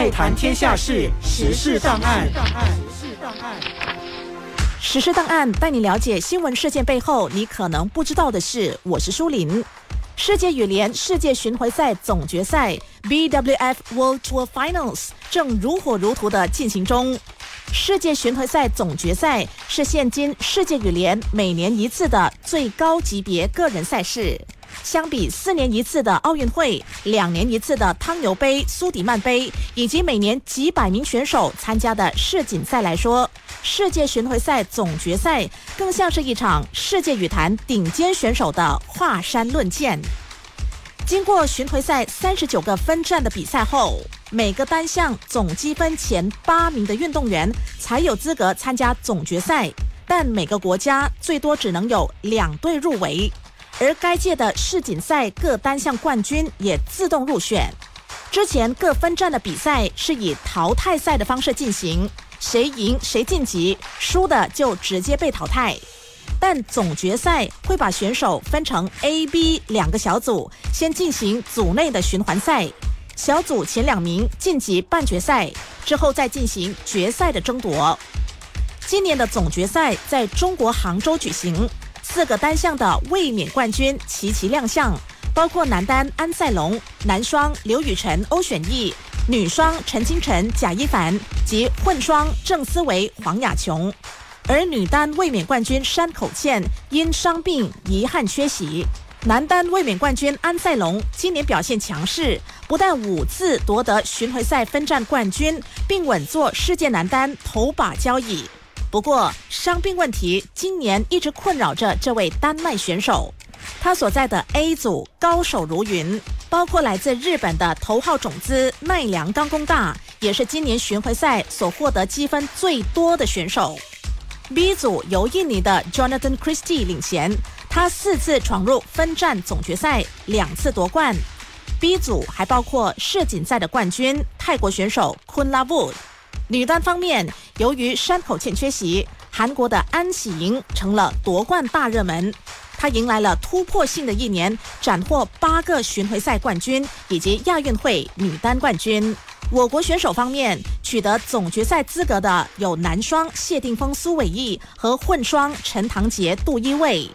再谈天下事，时事档案。时事档案带你了解新闻事件背后你可能不知道的事。我是舒林。世界羽联世界巡回赛总决赛 （BWF World Tour Finals） 正如火如荼地进行中。世界巡回赛总决赛是现今世界羽联每年一次的最高级别个人赛事。相比四年一次的奥运会、两年一次的汤尤杯、苏迪曼杯，以及每年几百名选手参加的世锦赛来说，世界巡回赛总决赛更像是一场世界羽坛顶尖选手的华山论剑。经过巡回赛三十九个分站的比赛后，每个单项总积分前八名的运动员才有资格参加总决赛，但每个国家最多只能有两队入围。而该届的世锦赛各单项冠军也自动入选。之前各分站的比赛是以淘汰赛的方式进行，谁赢谁晋级，输的就直接被淘汰。但总决赛会把选手分成 A、B 两个小组，先进行组内的循环赛，小组前两名晋级半决赛，之后再进行决赛的争夺。今年的总决赛在中国杭州举行。四个单项的卫冕冠军齐齐亮相，包括男单安赛龙、男双刘雨辰、欧选义、女双陈清晨、贾一凡及混双郑思维、黄雅琼。而女单卫冕冠军山口茜因伤病遗憾缺席。男单卫冕冠军安赛龙今年表现强势，不但五次夺得巡回赛分站冠军，并稳坐世界男单头把交椅。不过，伤病问题今年一直困扰着这位丹麦选手。他所在的 A 组高手如云，包括来自日本的头号种子奈良刚功大，也是今年巡回赛所获得积分最多的选手。B 组由印尼的 Jonathan Christie 领衔，他四次闯入分站总决赛，两次夺冠。B 组还包括世锦赛的冠军泰国选手 Kun Lavut。女单方面，由于山口茜缺席，韩国的安喜莹成了夺冠大热门。她迎来了突破性的一年，斩获八个巡回赛冠军以及亚运会女单冠军。我国选手方面，取得总决赛资格的有男双谢定峰、苏伟毅和混双陈唐杰、杜一卫。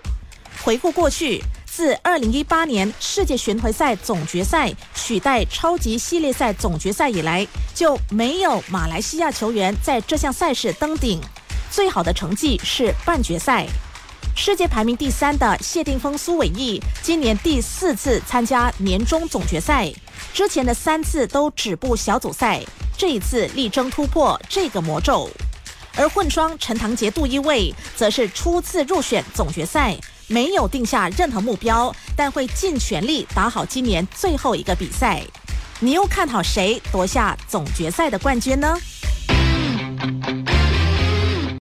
回顾过去。自二零一八年世界巡回赛总决赛取代超级系列赛总决赛以来，就没有马来西亚球员在这项赛事登顶。最好的成绩是半决赛。世界排名第三的谢定峰、苏伟毅，今年第四次参加年终总决赛，之前的三次都止步小组赛，这一次力争突破这个魔咒。而混双陈唐杰、杜一卫则是初次入选总决赛。没有定下任何目标，但会尽全力打好今年最后一个比赛。你又看好谁夺下总决赛的冠军呢？